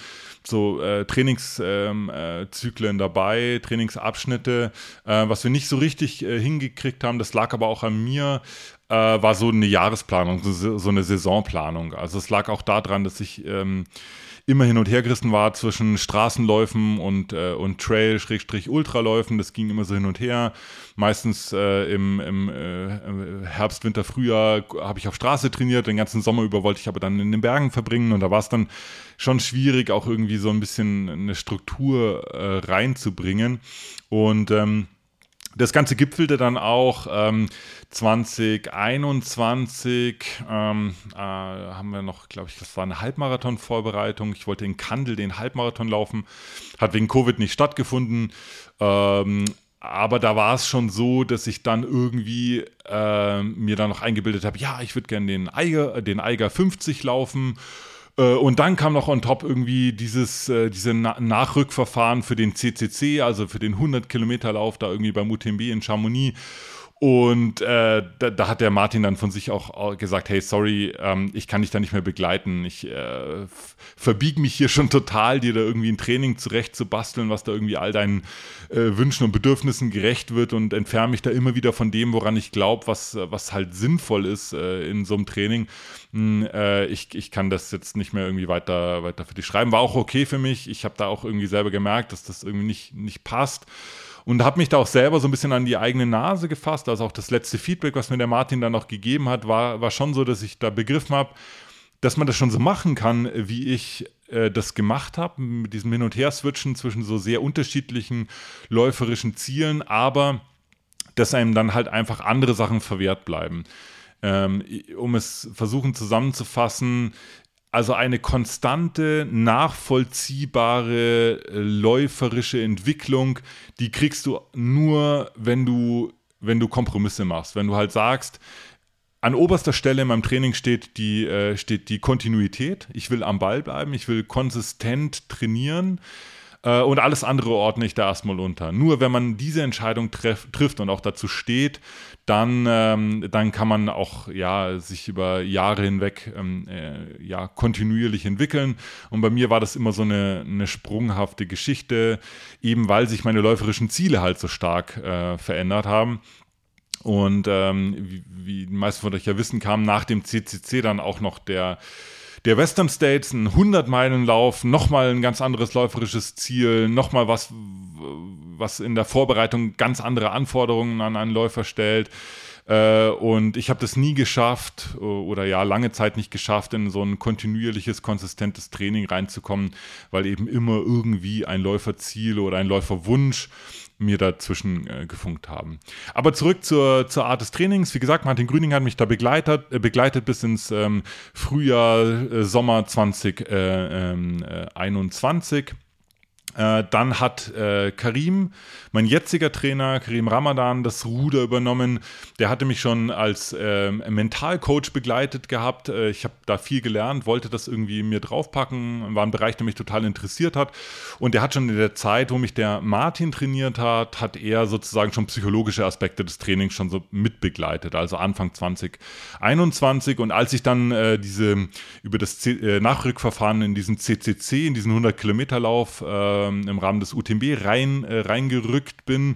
so äh, Trainingszyklen ähm, äh, dabei, Trainingsabschnitte. Äh, was wir nicht so richtig äh, hingekriegt haben, das lag aber auch an mir, äh, war so eine Jahresplanung, so, so, eine Saisonplanung. Also es lag auch daran, dass ich ähm, immer hin und her gerissen war zwischen Straßenläufen und, äh, und Trail-Ultraläufen. Das ging immer so hin und her. Meistens äh, im, im äh, Herbst, Winter, Frühjahr habe ich auf Straße trainiert. Den ganzen Sommer über wollte ich aber dann in den Bergen verbringen. Und da war es dann schon schwierig, auch irgendwie so ein bisschen eine Struktur äh, reinzubringen. Und ähm, das Ganze gipfelte dann auch ähm, 2021, ähm, äh, haben wir noch, glaube ich, das war eine Halbmarathon-Vorbereitung. Ich wollte in Kandel den Halbmarathon laufen, hat wegen Covid nicht stattgefunden. Ähm, aber da war es schon so, dass ich dann irgendwie äh, mir dann noch eingebildet habe, ja, ich würde gerne den Eiger, den Eiger 50 laufen. Äh, und dann kam noch on top irgendwie dieses äh, diese Na Nachrückverfahren für den CCC, also für den 100 Kilometer Lauf da irgendwie beim UTMB in Chamonix. Und äh, da, da, hat der Martin dann von sich auch gesagt, hey, sorry, ähm, ich kann dich da nicht mehr begleiten. Ich äh, verbiege mich hier schon total, dir da irgendwie ein Training zurecht zu basteln, was da irgendwie all deinen äh, Wünschen und Bedürfnissen gerecht wird und entferne mich da immer wieder von dem, woran ich glaube, was, was halt sinnvoll ist äh, in so einem Training. Hm, äh, ich, ich kann das jetzt nicht mehr irgendwie weiter, weiter für dich schreiben. War auch okay für mich. Ich habe da auch irgendwie selber gemerkt, dass das irgendwie nicht, nicht passt und habe mich da auch selber so ein bisschen an die eigene Nase gefasst. Also auch das letzte Feedback, was mir der Martin dann noch gegeben hat, war, war schon so, dass ich da begriffen habe, dass man das schon so machen kann, wie ich äh, das gemacht habe, mit diesem Hin- und Her-Switchen zwischen so sehr unterschiedlichen läuferischen Zielen, aber dass einem dann halt einfach andere Sachen verwehrt bleiben. Ähm, um es versuchen zusammenzufassen, also eine konstante, nachvollziehbare, äh, läuferische Entwicklung, die kriegst du nur, wenn du, wenn du Kompromisse machst. Wenn du halt sagst, an oberster Stelle in meinem Training steht die, äh, steht die Kontinuität. Ich will am Ball bleiben, ich will konsistent trainieren. Äh, und alles andere ordne ich da erstmal unter. Nur wenn man diese Entscheidung treff, trifft und auch dazu steht, dann, ähm, dann kann man auch ja, sich über Jahre hinweg ähm, äh, ja, kontinuierlich entwickeln. Und bei mir war das immer so eine, eine sprunghafte Geschichte, eben weil sich meine läuferischen Ziele halt so stark äh, verändert haben. Und ähm, wie, wie die meisten von euch ja wissen, kam nach dem CCC dann auch noch der der Western States, ein 100-Meilen-Lauf, nochmal ein ganz anderes läuferisches Ziel, nochmal was, was in der Vorbereitung ganz andere Anforderungen an einen Läufer stellt. Äh, und ich habe das nie geschafft oder ja, lange Zeit nicht geschafft, in so ein kontinuierliches, konsistentes Training reinzukommen, weil eben immer irgendwie ein Läuferziel oder ein Läuferwunsch mir dazwischen äh, gefunkt haben. Aber zurück zur, zur Art des Trainings. Wie gesagt, Martin Grüning hat mich da begleitet, äh, begleitet bis ins ähm, Frühjahr, äh, Sommer 2021. Äh, dann hat äh, Karim, mein jetziger Trainer, Karim Ramadan, das Ruder übernommen. Der hatte mich schon als äh, Mentalcoach begleitet gehabt. Äh, ich habe da viel gelernt, wollte das irgendwie mir draufpacken, war ein Bereich, der mich total interessiert hat. Und der hat schon in der Zeit, wo mich der Martin trainiert hat, hat er sozusagen schon psychologische Aspekte des Trainings schon so mitbegleitet, also Anfang 2021. Und als ich dann äh, diese über das C äh, Nachrückverfahren in diesen CCC, in diesen 100 Kilometer Lauf, ähm, im Rahmen des UTMB rein, äh, reingerückt bin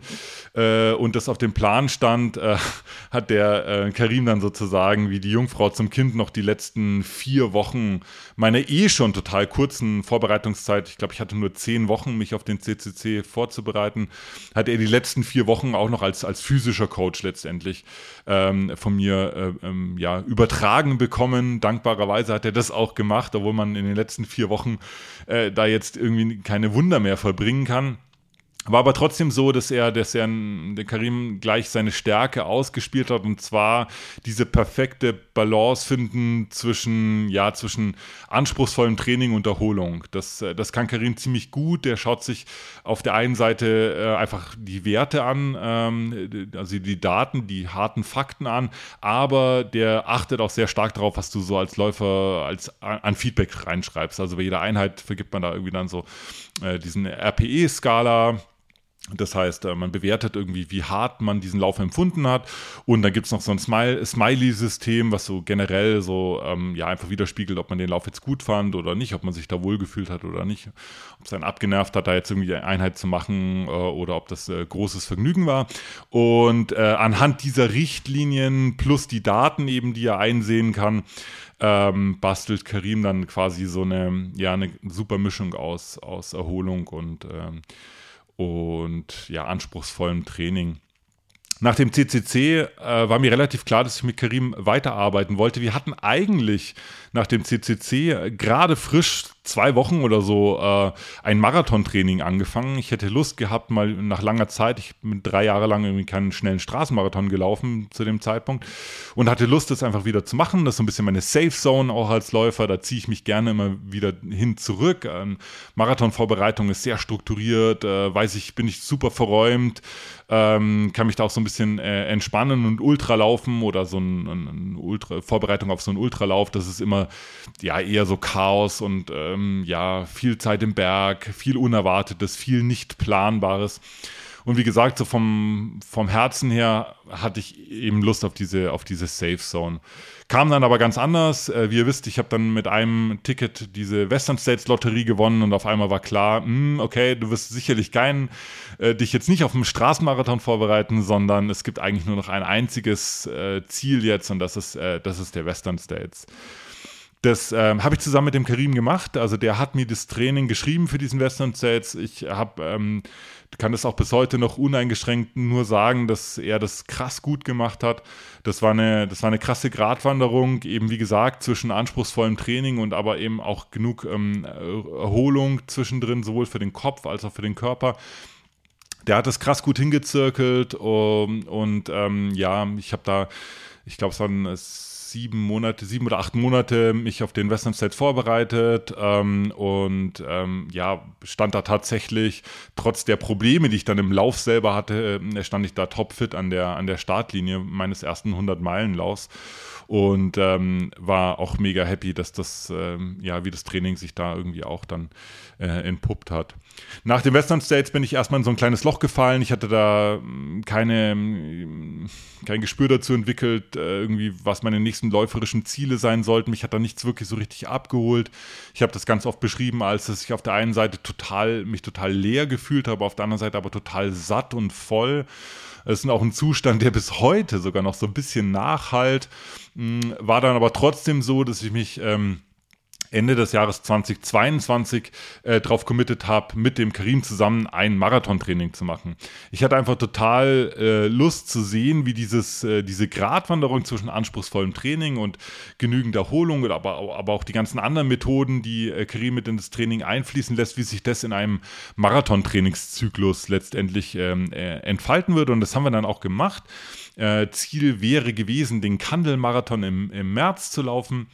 äh, und das auf dem Plan stand, äh, hat der äh, Karim dann sozusagen wie die Jungfrau zum Kind noch die letzten vier Wochen meiner eh schon total kurzen Vorbereitungszeit, ich glaube, ich hatte nur zehn Wochen, mich auf den CCC vorzubereiten, hat er die letzten vier Wochen auch noch als, als physischer Coach letztendlich ähm, von mir äh, ähm, ja, übertragen bekommen. Dankbarerweise hat er das auch gemacht, obwohl man in den letzten vier Wochen äh, da jetzt irgendwie keine Wunder mehr vollbringen kann. War aber trotzdem so, dass er, dass er der Karim gleich seine Stärke ausgespielt hat und zwar diese perfekte Balance finden zwischen, ja, zwischen anspruchsvollem Training und Erholung. Das, äh, das kann Karim ziemlich gut. Der schaut sich auf der einen Seite äh, einfach die Werte an, ähm, also die Daten, die harten Fakten an, aber der achtet auch sehr stark darauf, was du so als Läufer als an Feedback reinschreibst. Also bei jeder Einheit vergibt man da irgendwie dann so äh, diesen RPE-Skala das heißt, äh, man bewertet irgendwie, wie hart man diesen Lauf empfunden hat. Und dann gibt es noch so ein Smiley-System, was so generell so ähm, ja einfach widerspiegelt, ob man den Lauf jetzt gut fand oder nicht, ob man sich da wohlgefühlt hat oder nicht, ob es einen abgenervt hat, da jetzt irgendwie eine Einheit zu machen äh, oder ob das äh, großes Vergnügen war. Und äh, anhand dieser Richtlinien plus die Daten eben, die er einsehen kann, ähm, bastelt Karim dann quasi so eine, ja, eine super Mischung aus, aus Erholung und ähm, und ja, anspruchsvollem Training. Nach dem CCC äh, war mir relativ klar, dass ich mit Karim weiterarbeiten wollte. Wir hatten eigentlich nach dem CCC äh, gerade frisch zwei Wochen oder so äh, ein Marathontraining angefangen. Ich hätte Lust gehabt, mal nach langer Zeit, ich bin drei Jahre lang irgendwie keinen schnellen Straßenmarathon gelaufen zu dem Zeitpunkt und hatte Lust, das einfach wieder zu machen. Das ist so ein bisschen meine Safe Zone auch als Läufer. Da ziehe ich mich gerne immer wieder hin zurück. Ähm, Marathonvorbereitung ist sehr strukturiert, äh, weiß ich, bin ich super verräumt, ähm, kann mich da auch so ein bisschen äh, entspannen und Ultra laufen oder so ein, ein, Ultra, Vorbereitung auf so einen Ultralauf. Das ist immer ja eher so Chaos und ähm, ja viel Zeit im Berg, viel Unerwartetes, viel nicht Planbares. Und wie gesagt, so vom, vom Herzen her hatte ich eben Lust auf diese, auf diese Safe Zone. Kam dann aber ganz anders. Äh, wie ihr wisst, ich habe dann mit einem Ticket diese Western States Lotterie gewonnen und auf einmal war klar, mh, hm, okay, du wirst sicherlich keinen, äh, dich jetzt nicht auf einen Straßenmarathon vorbereiten, sondern es gibt eigentlich nur noch ein einziges äh, Ziel jetzt und das ist, äh, das ist der Western States. Das ähm, habe ich zusammen mit dem Karim gemacht. Also der hat mir das Training geschrieben für diesen Western States. Ich habe ähm, kann das auch bis heute noch uneingeschränkt nur sagen, dass er das krass gut gemacht hat. Das war eine, das war eine krasse Gratwanderung, eben wie gesagt, zwischen anspruchsvollem Training und aber eben auch genug ähm, Erholung zwischendrin, sowohl für den Kopf als auch für den Körper. Der hat das krass gut hingezirkelt um, und ähm, ja, ich habe da, ich glaube, es waren sieben Monate, sieben oder acht Monate mich auf den Western States vorbereitet ähm, und ähm, ja, stand da tatsächlich, trotz der Probleme, die ich dann im Lauf selber hatte, äh, stand ich da topfit an der, an der Startlinie meines ersten 100-Meilen-Laufs und ähm, war auch mega happy, dass das, ähm, ja, wie das Training sich da irgendwie auch dann äh, entpuppt hat. Nach den Western States bin ich erstmal in so ein kleines Loch gefallen. Ich hatte da hm, keine, hm, kein Gespür dazu entwickelt, äh, irgendwie, was meine nächsten läuferischen Ziele sein sollten. Mich hat da nichts wirklich so richtig abgeholt. Ich habe das ganz oft beschrieben, als dass ich auf der einen Seite total, mich total leer gefühlt habe, auf der anderen Seite aber total satt und voll. Es ist auch ein Zustand, der bis heute sogar noch so ein bisschen nachhalt. Hm, war dann aber trotzdem so, dass ich mich ähm, Ende des Jahres 2022 äh, drauf committed habe, mit dem Karim zusammen ein Marathontraining zu machen. Ich hatte einfach total äh, Lust zu sehen, wie dieses, äh, diese Gratwanderung zwischen anspruchsvollem Training und genügend Erholung, aber, aber auch die ganzen anderen Methoden, die äh, Karim mit in das Training einfließen lässt, wie sich das in einem Marathontrainingszyklus letztendlich ähm, äh, entfalten würde. Und das haben wir dann auch gemacht. Äh, Ziel wäre gewesen, den Kandelmarathon im, im März zu laufen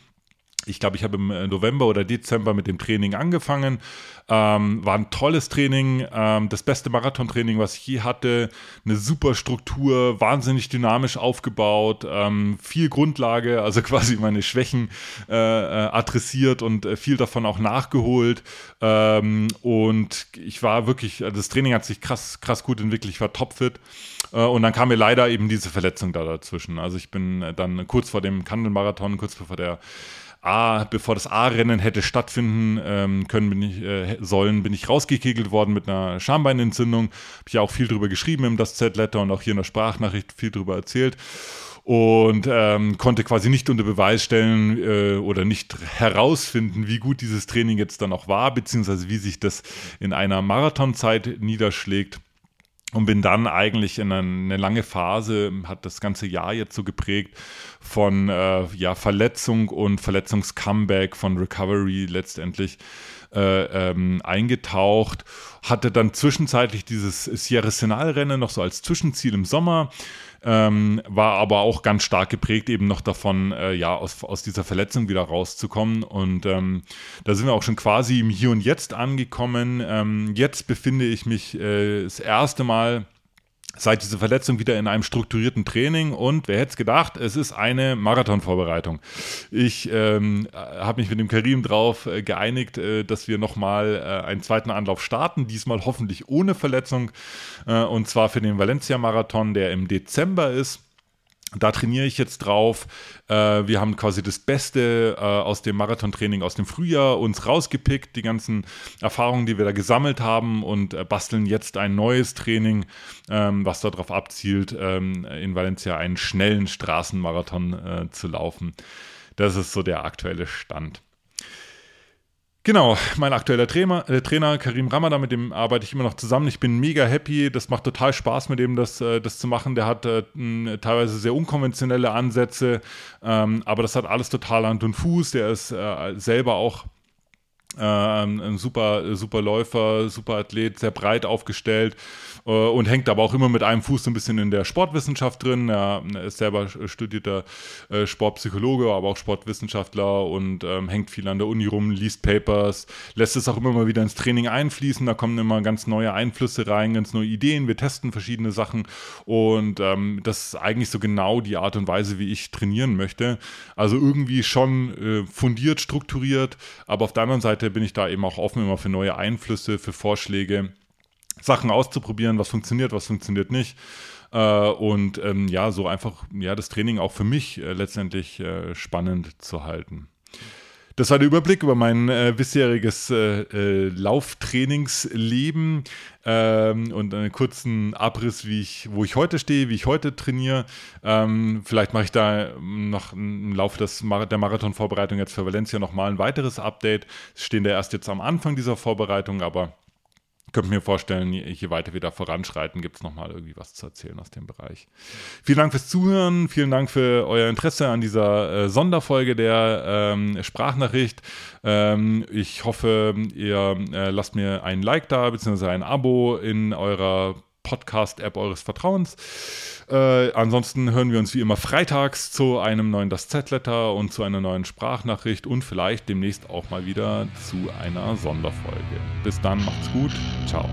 ich glaube, ich habe im äh, November oder Dezember mit dem Training angefangen. Ähm, war ein tolles Training, ähm, das beste Marathontraining, was ich je hatte. Eine super Struktur, wahnsinnig dynamisch aufgebaut, ähm, viel Grundlage, also quasi meine Schwächen äh, äh, adressiert und äh, viel davon auch nachgeholt. Ähm, und ich war wirklich, also das Training hat sich krass, krass gut entwickelt. Ich war topfit. Äh, und dann kam mir leider eben diese Verletzung da dazwischen. Also ich bin dann kurz vor dem Kandelmarathon, kurz bevor der A, bevor das A-Rennen hätte stattfinden ähm, können, bin ich, äh, sollen, bin ich rausgekegelt worden mit einer Schambeinentzündung. Habe ich ja auch viel drüber geschrieben im Das Z-Letter und auch hier in der Sprachnachricht viel drüber erzählt. Und ähm, konnte quasi nicht unter Beweis stellen äh, oder nicht herausfinden, wie gut dieses Training jetzt dann auch war, beziehungsweise wie sich das in einer Marathonzeit niederschlägt und bin dann eigentlich in eine, lange Phase, hat das ganze Jahr jetzt so geprägt, von äh, ja, Verletzung und Verletzungscomeback, von Recovery letztendlich, äh, ähm, eingetaucht, hatte dann zwischenzeitlich dieses Sierra Senal-Rennen noch so als Zwischenziel im Sommer. Ähm, war aber auch ganz stark geprägt eben noch davon, äh, ja, aus, aus dieser Verletzung wieder rauszukommen. Und ähm, da sind wir auch schon quasi im Hier und Jetzt angekommen. Ähm, jetzt befinde ich mich äh, das erste Mal seit dieser Verletzung wieder in einem strukturierten Training und wer hätte es gedacht, es ist eine Marathonvorbereitung. Ich ähm, habe mich mit dem Karim drauf äh, geeinigt, äh, dass wir nochmal äh, einen zweiten Anlauf starten, diesmal hoffentlich ohne Verletzung äh, und zwar für den Valencia-Marathon, der im Dezember ist. Da trainiere ich jetzt drauf. Äh, wir haben quasi das Beste äh, aus dem Marathontraining aus dem Frühjahr uns rausgepickt, die ganzen Erfahrungen, die wir da gesammelt haben und äh, basteln jetzt ein neues Training, ähm, was darauf abzielt, ähm, in Valencia einen schnellen Straßenmarathon zu laufen. Das ist so der aktuelle Stand. Genau, mein aktueller Trainer, äh, Trainer Karim Ramadan, mit dem arbeite ich immer noch zusammen. Ich bin mega happy. Das macht total Spaß, mit dem das, äh, das zu machen. Der hat äh, teilweise sehr unkonventionelle Ansätze, ähm, aber das hat alles total Hand und Fuß. Der ist äh, selber auch ähm, ein super, super Läufer, super Athlet, sehr breit aufgestellt äh, und hängt aber auch immer mit einem Fuß so ein bisschen in der Sportwissenschaft drin. Er, ist selber studierter äh, Sportpsychologe, aber auch Sportwissenschaftler und ähm, hängt viel an der Uni rum, liest Papers, lässt es auch immer mal wieder ins Training einfließen. Da kommen immer ganz neue Einflüsse rein, ganz neue Ideen. Wir testen verschiedene Sachen und ähm, das ist eigentlich so genau die Art und Weise, wie ich trainieren möchte. Also irgendwie schon äh, fundiert, strukturiert, aber auf der anderen Seite Seite bin ich da eben auch offen immer für neue Einflüsse, für Vorschläge, Sachen auszuprobieren, was funktioniert, was funktioniert nicht. Äh, und ähm, ja, so einfach ja, das Training auch für mich äh, letztendlich äh, spannend zu halten. Das war der Überblick über mein äh, bisheriges äh, äh, Lauftrainingsleben ähm, und einen kurzen Abriss, wie ich, wo ich heute stehe, wie ich heute trainiere. Ähm, vielleicht mache ich da noch im Laufe des Mar der Marathonvorbereitung jetzt für Valencia nochmal ein weiteres Update. Es stehen da erst jetzt am Anfang dieser Vorbereitung, aber könnte mir vorstellen, je weiter wir da voranschreiten, gibt es nochmal irgendwie was zu erzählen aus dem Bereich. Vielen Dank fürs Zuhören, vielen Dank für euer Interesse an dieser äh, Sonderfolge der ähm, Sprachnachricht. Ähm, ich hoffe, ihr äh, lasst mir ein Like da, beziehungsweise ein Abo in eurer Podcast-App eures Vertrauens. Äh, ansonsten hören wir uns wie immer freitags zu einem neuen Das Z-Letter und zu einer neuen Sprachnachricht und vielleicht demnächst auch mal wieder zu einer Sonderfolge. Bis dann, macht's gut. Ciao.